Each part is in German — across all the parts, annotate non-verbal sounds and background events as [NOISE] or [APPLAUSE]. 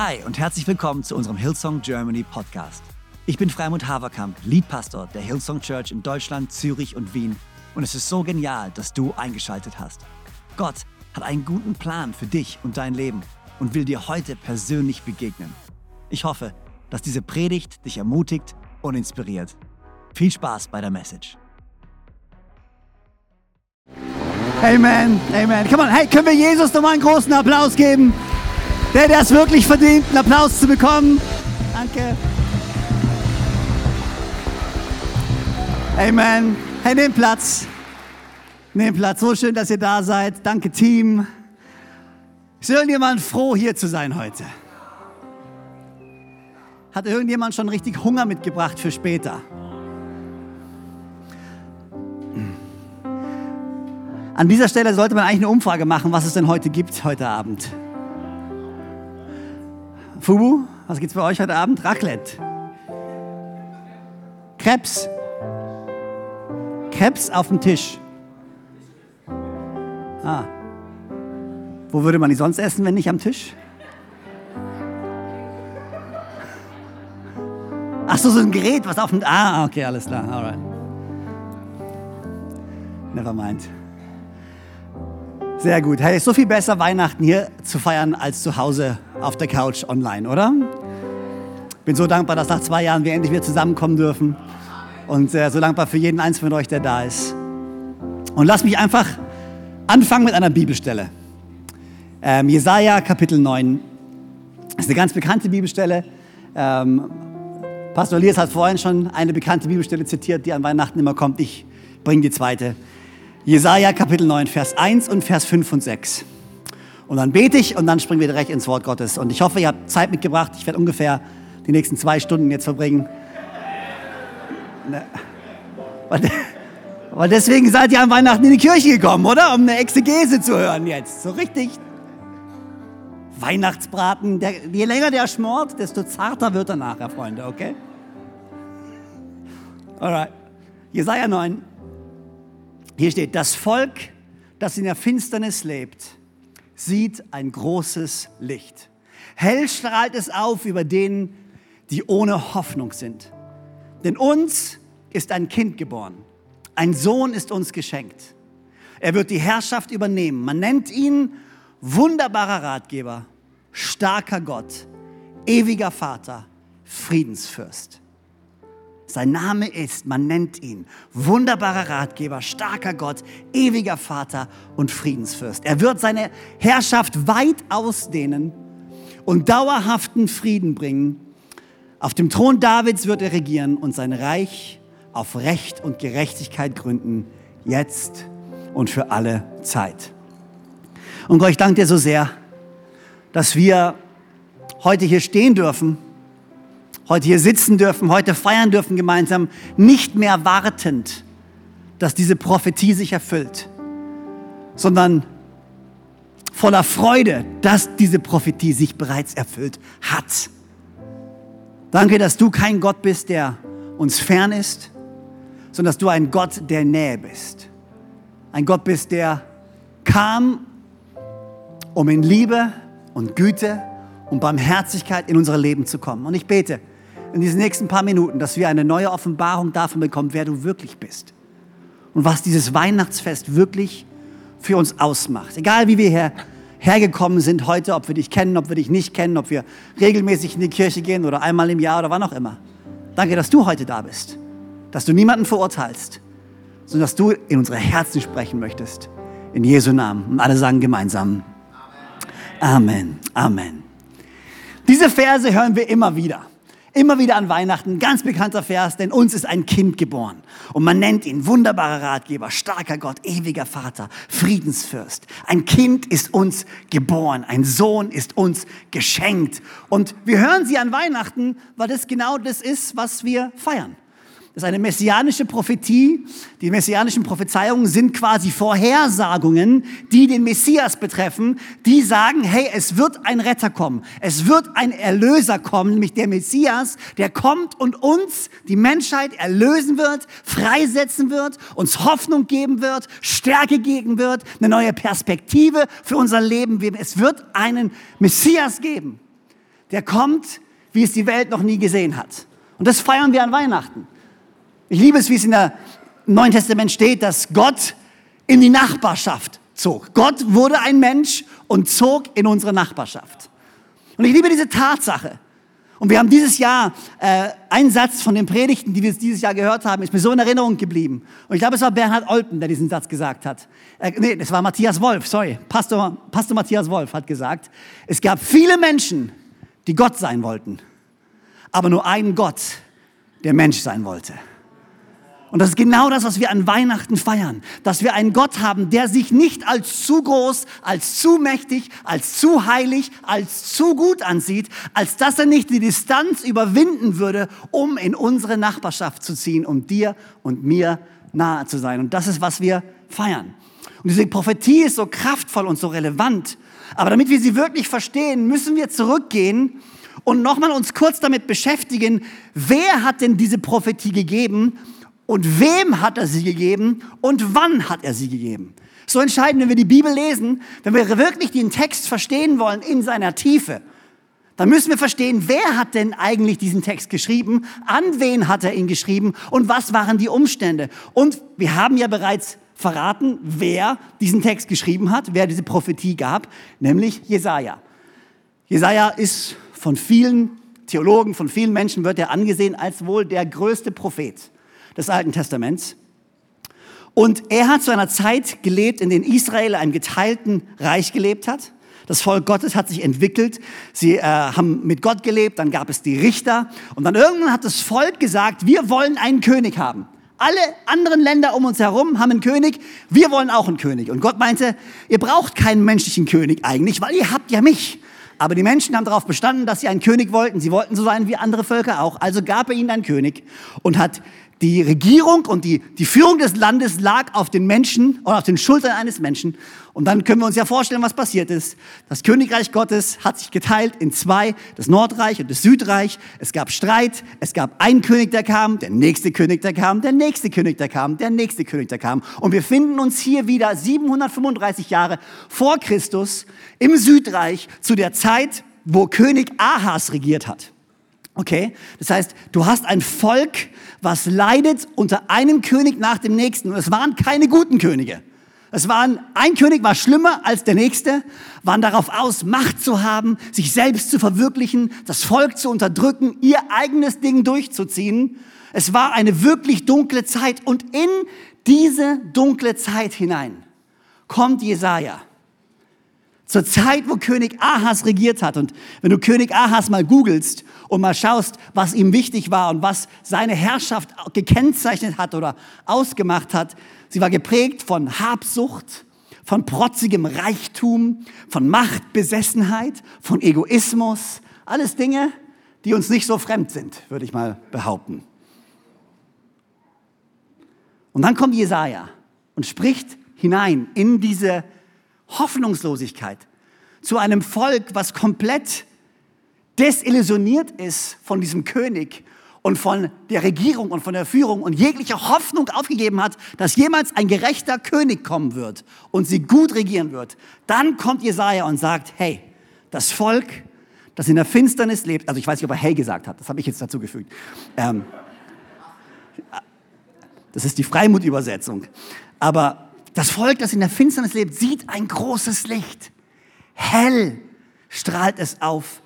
Hi und herzlich willkommen zu unserem Hillsong Germany Podcast. Ich bin Freimund Haverkamp, Leadpastor der Hillsong Church in Deutschland, Zürich und Wien und es ist so genial, dass du eingeschaltet hast. Gott hat einen guten Plan für dich und dein Leben und will dir heute persönlich begegnen. Ich hoffe, dass diese Predigt dich ermutigt und inspiriert. Viel Spaß bei der Message. Amen, Amen. Come on, hey, können wir Jesus nochmal einen großen Applaus geben? Der, der es wirklich verdient, einen Applaus zu bekommen. Danke. Amen. Hey, nehmt Platz. Nehmt Platz. So schön, dass ihr da seid. Danke, Team. Ist irgendjemand froh, hier zu sein heute? Hat irgendjemand schon richtig Hunger mitgebracht für später? An dieser Stelle sollte man eigentlich eine Umfrage machen, was es denn heute gibt, heute Abend. Fubu, was gibt's bei euch heute Abend? Raclette. Krebs. Krebs auf dem Tisch. Ah. Wo würde man die sonst essen, wenn nicht am Tisch? Ach so, so ein Gerät, was auf dem... Ah, okay, alles klar, alright. Never mind. Sehr gut. Hey, ist so viel besser, Weihnachten hier zu feiern, als zu Hause auf der Couch online, oder? Bin so dankbar, dass nach zwei Jahren wir endlich wieder zusammenkommen dürfen. Und äh, so dankbar für jeden Einzelnen von euch, der da ist. Und lass mich einfach anfangen mit einer Bibelstelle. Ähm, Jesaja Kapitel 9 ist eine ganz bekannte Bibelstelle. Ähm, Pastor Elias hat vorhin schon eine bekannte Bibelstelle zitiert, die an Weihnachten immer kommt. Ich bringe die zweite. Jesaja Kapitel 9, Vers 1 und Vers 5 und 6. Und dann bete ich und dann springen wir direkt ins Wort Gottes. Und ich hoffe, ihr habt Zeit mitgebracht. Ich werde ungefähr die nächsten zwei Stunden jetzt verbringen. Ne. Weil deswegen seid ihr an Weihnachten in die Kirche gekommen, oder? Um eine Exegese zu hören jetzt. So richtig. Weihnachtsbraten, der, je länger der schmort, desto zarter wird er nachher, Freunde, okay? Alright. Jesaja 9. Hier steht, das Volk, das in der Finsternis lebt, sieht ein großes Licht. Hell strahlt es auf über denen, die ohne Hoffnung sind. Denn uns ist ein Kind geboren. Ein Sohn ist uns geschenkt. Er wird die Herrschaft übernehmen. Man nennt ihn wunderbarer Ratgeber, starker Gott, ewiger Vater, Friedensfürst. Sein Name ist, man nennt ihn, wunderbarer Ratgeber, starker Gott, ewiger Vater und Friedensfürst. Er wird seine Herrschaft weit ausdehnen und dauerhaften Frieden bringen. Auf dem Thron Davids wird er regieren und sein Reich auf Recht und Gerechtigkeit gründen, jetzt und für alle Zeit. Und Gott, ich danke dir so sehr, dass wir heute hier stehen dürfen heute hier sitzen dürfen, heute feiern dürfen gemeinsam, nicht mehr wartend, dass diese Prophetie sich erfüllt, sondern voller Freude, dass diese Prophetie sich bereits erfüllt hat. Danke, dass du kein Gott bist, der uns fern ist, sondern dass du ein Gott der Nähe bist. Ein Gott bist, der kam, um in Liebe und Güte und Barmherzigkeit in unser Leben zu kommen. Und ich bete, in diesen nächsten paar Minuten, dass wir eine neue Offenbarung davon bekommen, wer du wirklich bist. Und was dieses Weihnachtsfest wirklich für uns ausmacht. Egal wie wir hier hergekommen sind heute, ob wir dich kennen, ob wir dich nicht kennen, ob wir regelmäßig in die Kirche gehen oder einmal im Jahr oder wann auch immer. Danke, dass du heute da bist. Dass du niemanden verurteilst, sondern dass du in unsere Herzen sprechen möchtest. In Jesu Namen. Und alle sagen gemeinsam. Amen. Amen. Diese Verse hören wir immer wieder. Immer wieder an Weihnachten, ganz bekannter Vers, denn uns ist ein Kind geboren. Und man nennt ihn wunderbarer Ratgeber, starker Gott, ewiger Vater, Friedensfürst. Ein Kind ist uns geboren, ein Sohn ist uns geschenkt. Und wir hören sie an Weihnachten, weil das genau das ist, was wir feiern. Das ist eine messianische Prophetie. Die messianischen Prophezeiungen sind quasi Vorhersagungen, die den Messias betreffen, die sagen, hey, es wird ein Retter kommen. Es wird ein Erlöser kommen, nämlich der Messias, der kommt und uns, die Menschheit, erlösen wird, freisetzen wird, uns Hoffnung geben wird, Stärke geben wird, eine neue Perspektive für unser Leben. Es wird einen Messias geben der kommt, wie es die Welt noch nie gesehen hat. Und das feiern wir an Weihnachten. Ich liebe es, wie es in der Neuen Testament steht, dass Gott in die Nachbarschaft zog. Gott wurde ein Mensch und zog in unsere Nachbarschaft. Und ich liebe diese Tatsache. Und wir haben dieses Jahr, äh, ein Satz von den Predigten, die wir dieses Jahr gehört haben, ist mir so in Erinnerung geblieben. Und ich glaube, es war Bernhard Olpen, der diesen Satz gesagt hat. Äh, nee, das war Matthias Wolf, sorry. Pastor, Pastor Matthias Wolf hat gesagt, es gab viele Menschen, die Gott sein wollten, aber nur einen Gott, der Mensch sein wollte. Und das ist genau das, was wir an Weihnachten feiern. Dass wir einen Gott haben, der sich nicht als zu groß, als zu mächtig, als zu heilig, als zu gut ansieht, als dass er nicht die Distanz überwinden würde, um in unsere Nachbarschaft zu ziehen, um dir und mir nahe zu sein. Und das ist, was wir feiern. Und diese Prophetie ist so kraftvoll und so relevant. Aber damit wir sie wirklich verstehen, müssen wir zurückgehen und nochmal uns kurz damit beschäftigen, wer hat denn diese Prophetie gegeben und wem hat er sie gegeben und wann hat er sie gegeben. So entscheidend, wenn wir die Bibel lesen, wenn wir wirklich den Text verstehen wollen in seiner Tiefe, dann müssen wir verstehen, wer hat denn eigentlich diesen Text geschrieben, an wen hat er ihn geschrieben und was waren die Umstände. Und wir haben ja bereits verraten, wer diesen Text geschrieben hat, wer diese Prophetie gab, nämlich Jesaja. Jesaja ist von vielen Theologen, von vielen Menschen wird er angesehen als wohl der größte Prophet des Alten Testaments. Und er hat zu einer Zeit gelebt, in der Israel einem geteilten Reich gelebt hat. Das Volk Gottes hat sich entwickelt. Sie äh, haben mit Gott gelebt, dann gab es die Richter. Und dann irgendwann hat das Volk gesagt, wir wollen einen König haben. Alle anderen Länder um uns herum haben einen König, wir wollen auch einen König. Und Gott meinte, ihr braucht keinen menschlichen König eigentlich, weil ihr habt ja mich. Aber die Menschen haben darauf bestanden, dass sie einen König wollten. Sie wollten so sein wie andere Völker auch. Also gab er ihnen einen König und hat die Regierung und die, die Führung des Landes lag auf den Menschen und auf den Schultern eines Menschen. Und dann können wir uns ja vorstellen, was passiert ist. Das Königreich Gottes hat sich geteilt in zwei, das Nordreich und das Südreich. Es gab Streit, es gab einen König, der kam, der nächste König, der kam, der nächste König, der kam, der nächste König, der kam. Und wir finden uns hier wieder 735 Jahre vor Christus im Südreich zu der Zeit, wo König Ahas regiert hat. Okay? Das heißt, du hast ein Volk, was leidet unter einem König nach dem nächsten. Und es waren keine guten Könige. Es waren, ein König war schlimmer als der nächste, waren darauf aus, Macht zu haben, sich selbst zu verwirklichen, das Volk zu unterdrücken, ihr eigenes Ding durchzuziehen. Es war eine wirklich dunkle Zeit und in diese dunkle Zeit hinein kommt Jesaja. Zur Zeit, wo König Ahas regiert hat. Und wenn du König Ahas mal googelst und mal schaust, was ihm wichtig war und was seine Herrschaft gekennzeichnet hat oder ausgemacht hat, sie war geprägt von Habsucht, von protzigem Reichtum, von Machtbesessenheit, von Egoismus. Alles Dinge, die uns nicht so fremd sind, würde ich mal behaupten. Und dann kommt Jesaja und spricht hinein in diese Hoffnungslosigkeit zu einem Volk, was komplett desillusioniert ist von diesem König und von der Regierung und von der Führung und jegliche Hoffnung aufgegeben hat, dass jemals ein gerechter König kommen wird und sie gut regieren wird. Dann kommt Jesaja und sagt, hey, das Volk, das in der Finsternis lebt, also ich weiß nicht, ob er hey gesagt hat, das habe ich jetzt dazu gefügt. Ähm, das ist die Freimut-Übersetzung. Aber das Volk, das in der Finsternis lebt, sieht ein großes Licht. Hell strahlt es auf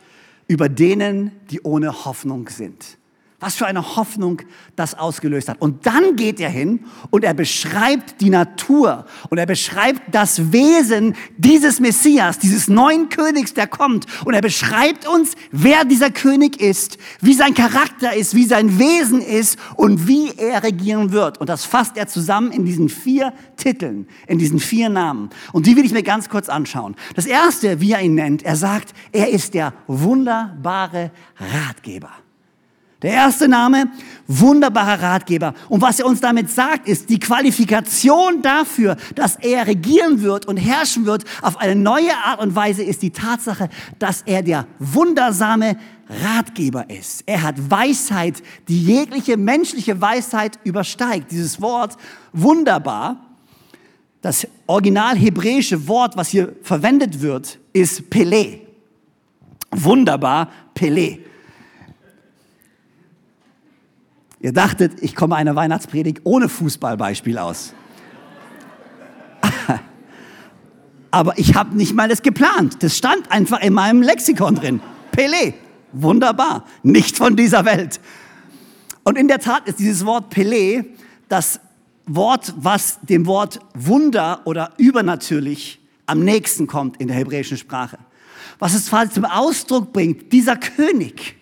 über denen, die ohne Hoffnung sind. Was für eine Hoffnung das ausgelöst hat. Und dann geht er hin und er beschreibt die Natur und er beschreibt das Wesen dieses Messias, dieses neuen Königs, der kommt. Und er beschreibt uns, wer dieser König ist, wie sein Charakter ist, wie sein Wesen ist und wie er regieren wird. Und das fasst er zusammen in diesen vier Titeln, in diesen vier Namen. Und die will ich mir ganz kurz anschauen. Das erste, wie er ihn nennt, er sagt, er ist der wunderbare Ratgeber. Der erste Name, wunderbarer Ratgeber. Und was er uns damit sagt, ist, die Qualifikation dafür, dass er regieren wird und herrschen wird auf eine neue Art und Weise, ist die Tatsache, dass er der wundersame Ratgeber ist. Er hat Weisheit, die jegliche menschliche Weisheit übersteigt. Dieses Wort wunderbar, das original hebräische Wort, was hier verwendet wird, ist Pele. Wunderbar, Pelé. Ihr dachtet, ich komme einer Weihnachtspredigt ohne Fußballbeispiel aus. [LAUGHS] Aber ich habe nicht mal das geplant. Das stand einfach in meinem Lexikon drin. Pelé. Wunderbar. Nicht von dieser Welt. Und in der Tat ist dieses Wort Pelé das Wort, was dem Wort Wunder oder übernatürlich am nächsten kommt in der hebräischen Sprache. Was es quasi zum Ausdruck bringt, dieser König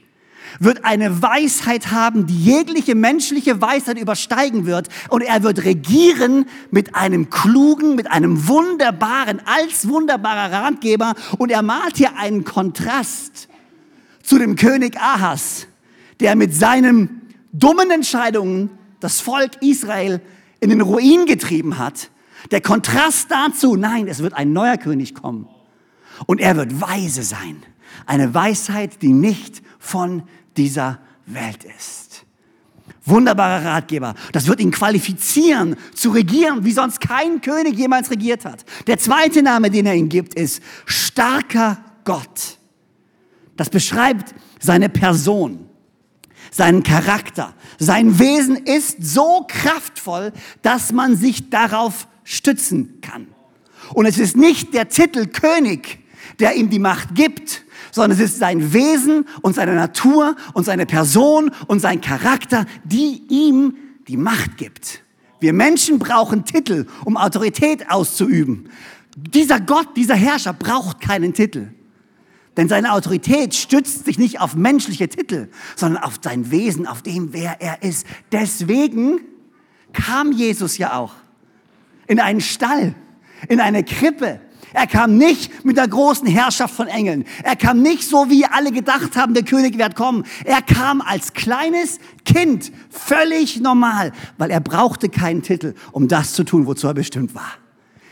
wird eine Weisheit haben, die jegliche menschliche Weisheit übersteigen wird. Und er wird regieren mit einem klugen, mit einem wunderbaren, als wunderbarer Ratgeber. Und er malt hier einen Kontrast zu dem König Ahas, der mit seinen dummen Entscheidungen das Volk Israel in den Ruin getrieben hat. Der Kontrast dazu, nein, es wird ein neuer König kommen. Und er wird weise sein. Eine Weisheit, die nicht von dieser Welt ist. Wunderbarer Ratgeber. Das wird ihn qualifizieren zu regieren, wie sonst kein König jemals regiert hat. Der zweite Name, den er ihm gibt, ist starker Gott. Das beschreibt seine Person, seinen Charakter. Sein Wesen ist so kraftvoll, dass man sich darauf stützen kann. Und es ist nicht der Titel König, der ihm die Macht gibt, sondern es ist sein Wesen und seine Natur und seine Person und sein Charakter, die ihm die Macht gibt. Wir Menschen brauchen Titel, um Autorität auszuüben. Dieser Gott, dieser Herrscher braucht keinen Titel. Denn seine Autorität stützt sich nicht auf menschliche Titel, sondern auf sein Wesen, auf dem, wer er ist. Deswegen kam Jesus ja auch in einen Stall, in eine Krippe, er kam nicht mit der großen Herrschaft von Engeln. Er kam nicht so, wie alle gedacht haben, der König wird kommen. Er kam als kleines Kind, völlig normal, weil er brauchte keinen Titel, um das zu tun, wozu er bestimmt war.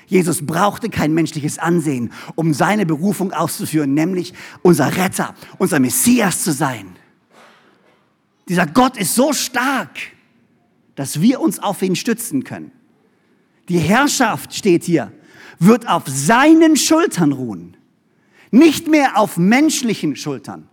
Jesus brauchte kein menschliches Ansehen, um seine Berufung auszuführen, nämlich unser Retter, unser Messias zu sein. Dieser Gott ist so stark, dass wir uns auf ihn stützen können. Die Herrschaft steht hier wird auf seinen Schultern ruhen, nicht mehr auf menschlichen Schultern.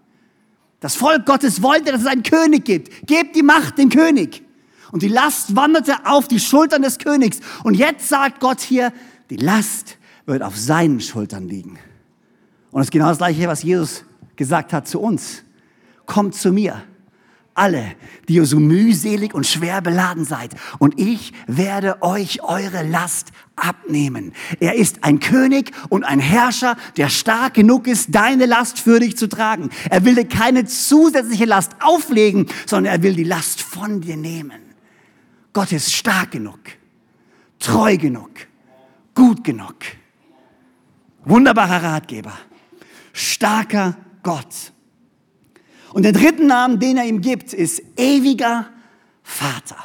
Das Volk Gottes wollte, dass es einen König gibt. Gebt die Macht dem König. Und die Last wanderte auf die Schultern des Königs. Und jetzt sagt Gott hier, die Last wird auf seinen Schultern liegen. Und das ist genau das Gleiche, was Jesus gesagt hat zu uns. Kommt zu mir alle, die ihr so mühselig und schwer beladen seid, und ich werde euch eure Last abnehmen. Er ist ein König und ein Herrscher, der stark genug ist, deine Last für dich zu tragen. Er will dir keine zusätzliche Last auflegen, sondern er will die Last von dir nehmen. Gott ist stark genug, treu genug, gut genug. Wunderbarer Ratgeber, starker Gott. Und der dritte Name, den er ihm gibt, ist ewiger Vater.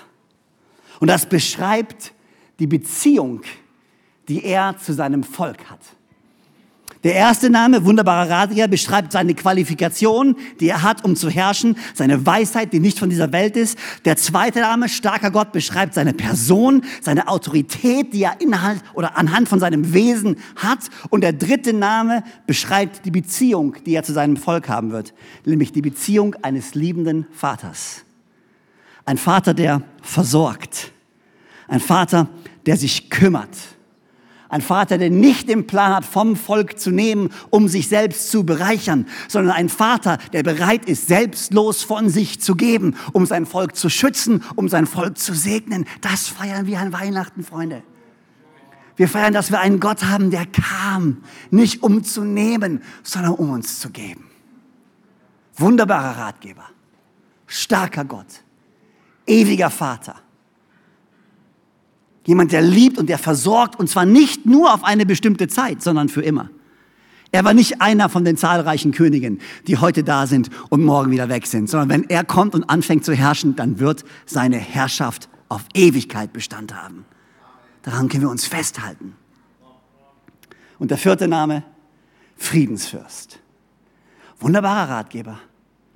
Und das beschreibt die Beziehung, die er zu seinem Volk hat. Der erste Name, wunderbarer Ratgeber, beschreibt seine Qualifikation, die er hat, um zu herrschen, seine Weisheit, die nicht von dieser Welt ist. Der zweite Name, starker Gott, beschreibt seine Person, seine Autorität, die er inhalt oder anhand von seinem Wesen hat. Und der dritte Name beschreibt die Beziehung, die er zu seinem Volk haben wird, nämlich die Beziehung eines liebenden Vaters. Ein Vater, der versorgt. Ein Vater, der sich kümmert ein Vater, der nicht den Plan hat, vom Volk zu nehmen, um sich selbst zu bereichern, sondern ein Vater, der bereit ist, selbstlos von sich zu geben, um sein Volk zu schützen, um sein Volk zu segnen. Das feiern wir an Weihnachten, Freunde. Wir feiern, dass wir einen Gott haben, der kam, nicht um zu nehmen, sondern um uns zu geben. Wunderbarer Ratgeber, starker Gott, ewiger Vater. Jemand, der liebt und der versorgt und zwar nicht nur auf eine bestimmte Zeit, sondern für immer. Er war nicht einer von den zahlreichen Königen, die heute da sind und morgen wieder weg sind, sondern wenn er kommt und anfängt zu herrschen, dann wird seine Herrschaft auf Ewigkeit Bestand haben. Daran können wir uns festhalten. Und der vierte Name, Friedensfürst. Wunderbarer Ratgeber,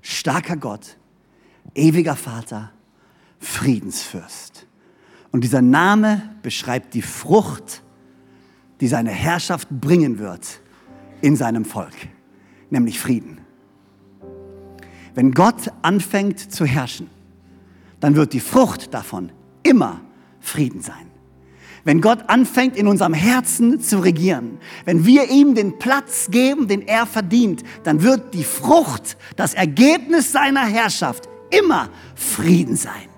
starker Gott, ewiger Vater, Friedensfürst. Und dieser Name beschreibt die Frucht, die seine Herrschaft bringen wird in seinem Volk, nämlich Frieden. Wenn Gott anfängt zu herrschen, dann wird die Frucht davon immer Frieden sein. Wenn Gott anfängt in unserem Herzen zu regieren, wenn wir ihm den Platz geben, den er verdient, dann wird die Frucht, das Ergebnis seiner Herrschaft immer Frieden sein.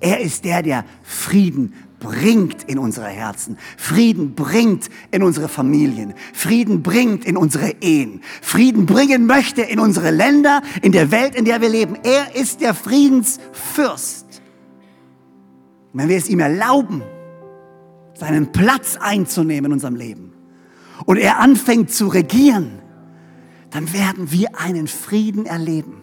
Er ist der, der Frieden bringt in unsere Herzen, Frieden bringt in unsere Familien, Frieden bringt in unsere Ehen, Frieden bringen möchte in unsere Länder, in der Welt, in der wir leben. Er ist der Friedensfürst. Wenn wir es ihm erlauben, seinen Platz einzunehmen in unserem Leben und er anfängt zu regieren, dann werden wir einen Frieden erleben.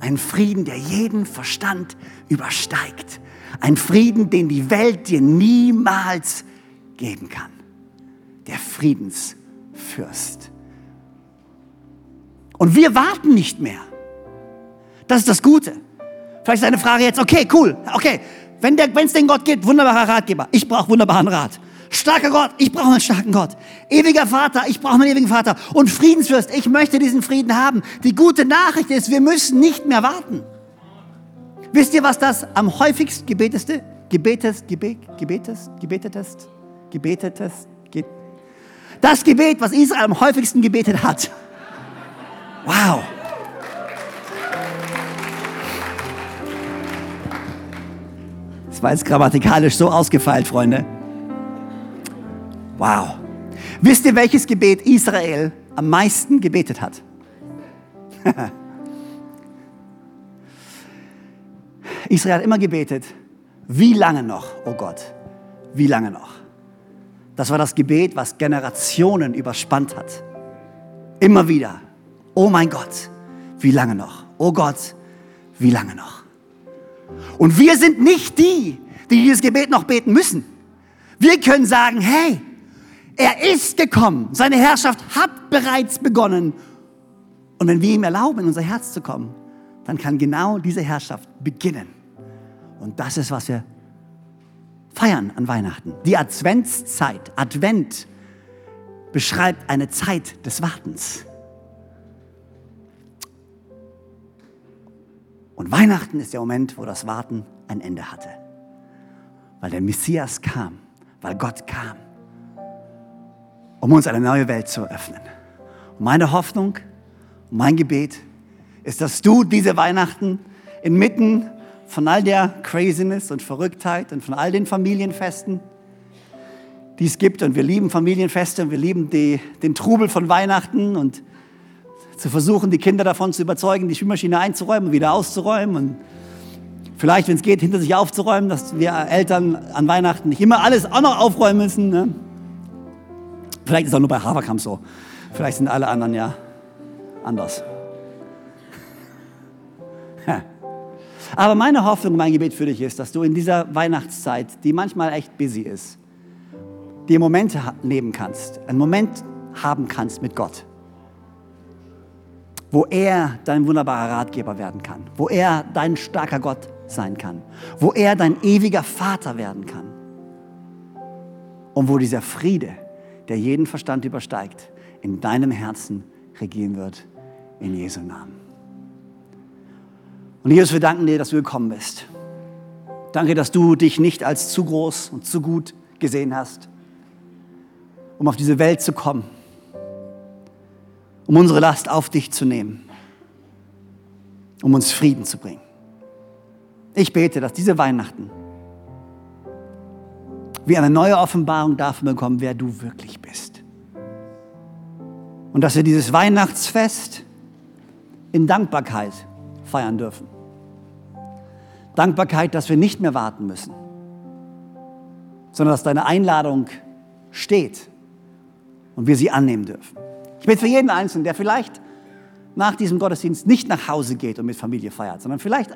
Einen Frieden, der jeden Verstand übersteigt. Ein Frieden, den die Welt dir niemals geben kann. Der Friedensfürst. Und wir warten nicht mehr. Das ist das Gute. Vielleicht ist eine Frage jetzt, okay, cool, okay, wenn es den Gott gibt, wunderbarer Ratgeber, ich brauche wunderbaren Rat. Starker Gott, ich brauche einen starken Gott. Ewiger Vater, ich brauche einen ewigen Vater. Und Friedensfürst, ich möchte diesen Frieden haben. Die gute Nachricht ist, wir müssen nicht mehr warten. Wisst ihr, was das am häufigst gebeteste, gebetest, gebet, gebetest, gebetetest, gebetetest, ge das Gebet, was Israel am häufigsten gebetet hat. Wow. Das war jetzt grammatikalisch so ausgefeilt, Freunde. Wow. Wisst ihr, welches Gebet Israel am meisten gebetet hat? [LAUGHS] Israel hat immer gebetet, wie lange noch, oh Gott, wie lange noch? Das war das Gebet, was Generationen überspannt hat. Immer wieder, oh mein Gott, wie lange noch? Oh Gott, wie lange noch? Und wir sind nicht die, die dieses Gebet noch beten müssen. Wir können sagen, hey, er ist gekommen, seine Herrschaft hat bereits begonnen. Und wenn wir ihm erlauben, in unser Herz zu kommen, dann kann genau diese Herrschaft beginnen. Und das ist, was wir feiern an Weihnachten. Die Adventszeit, Advent, beschreibt eine Zeit des Wartens. Und Weihnachten ist der Moment, wo das Warten ein Ende hatte. Weil der Messias kam, weil Gott kam, um uns eine neue Welt zu eröffnen. Meine Hoffnung, mein Gebet ist, dass du diese Weihnachten inmitten von all der Craziness und Verrücktheit und von all den Familienfesten, die es gibt. Und wir lieben Familienfeste und wir lieben die, den Trubel von Weihnachten und zu versuchen, die Kinder davon zu überzeugen, die Spülmaschine einzuräumen und wieder auszuräumen. Und vielleicht, wenn es geht, hinter sich aufzuräumen, dass wir Eltern an Weihnachten nicht immer alles auch noch aufräumen müssen. Ne? Vielleicht ist es auch nur bei Haverkamp so. Vielleicht sind alle anderen ja anders. [LAUGHS] Aber meine Hoffnung, mein Gebet für dich ist, dass du in dieser Weihnachtszeit, die manchmal echt busy ist, die Momente leben kannst, einen Moment haben kannst mit Gott, wo er dein wunderbarer Ratgeber werden kann, wo er dein starker Gott sein kann, wo er dein ewiger Vater werden kann und wo dieser Friede, der jeden Verstand übersteigt, in deinem Herzen regieren wird, in Jesu Namen. Und Jesus, wir danken dir, dass du gekommen bist. Danke, dass du dich nicht als zu groß und zu gut gesehen hast, um auf diese Welt zu kommen, um unsere Last auf dich zu nehmen, um uns Frieden zu bringen. Ich bete, dass diese Weihnachten wir eine neue Offenbarung davon bekommen, wer du wirklich bist. Und dass wir dieses Weihnachtsfest in Dankbarkeit feiern dürfen. Dankbarkeit, dass wir nicht mehr warten müssen, sondern dass deine Einladung steht und wir sie annehmen dürfen. Ich bin für jeden Einzelnen, der vielleicht nach diesem Gottesdienst nicht nach Hause geht und mit Familie feiert, sondern vielleicht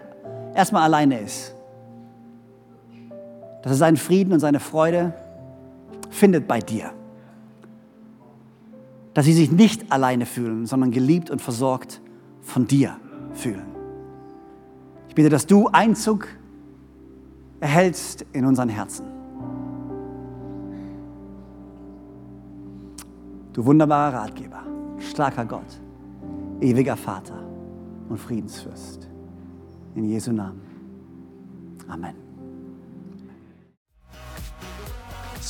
erstmal alleine ist. Dass er seinen Frieden und seine Freude findet bei dir. Dass sie sich nicht alleine fühlen, sondern geliebt und versorgt von dir fühlen. Ich bitte, dass du Einzug erhältst in unseren Herzen. Du wunderbarer Ratgeber, starker Gott, ewiger Vater, und Friedensfürst. In Jesu Namen. Amen.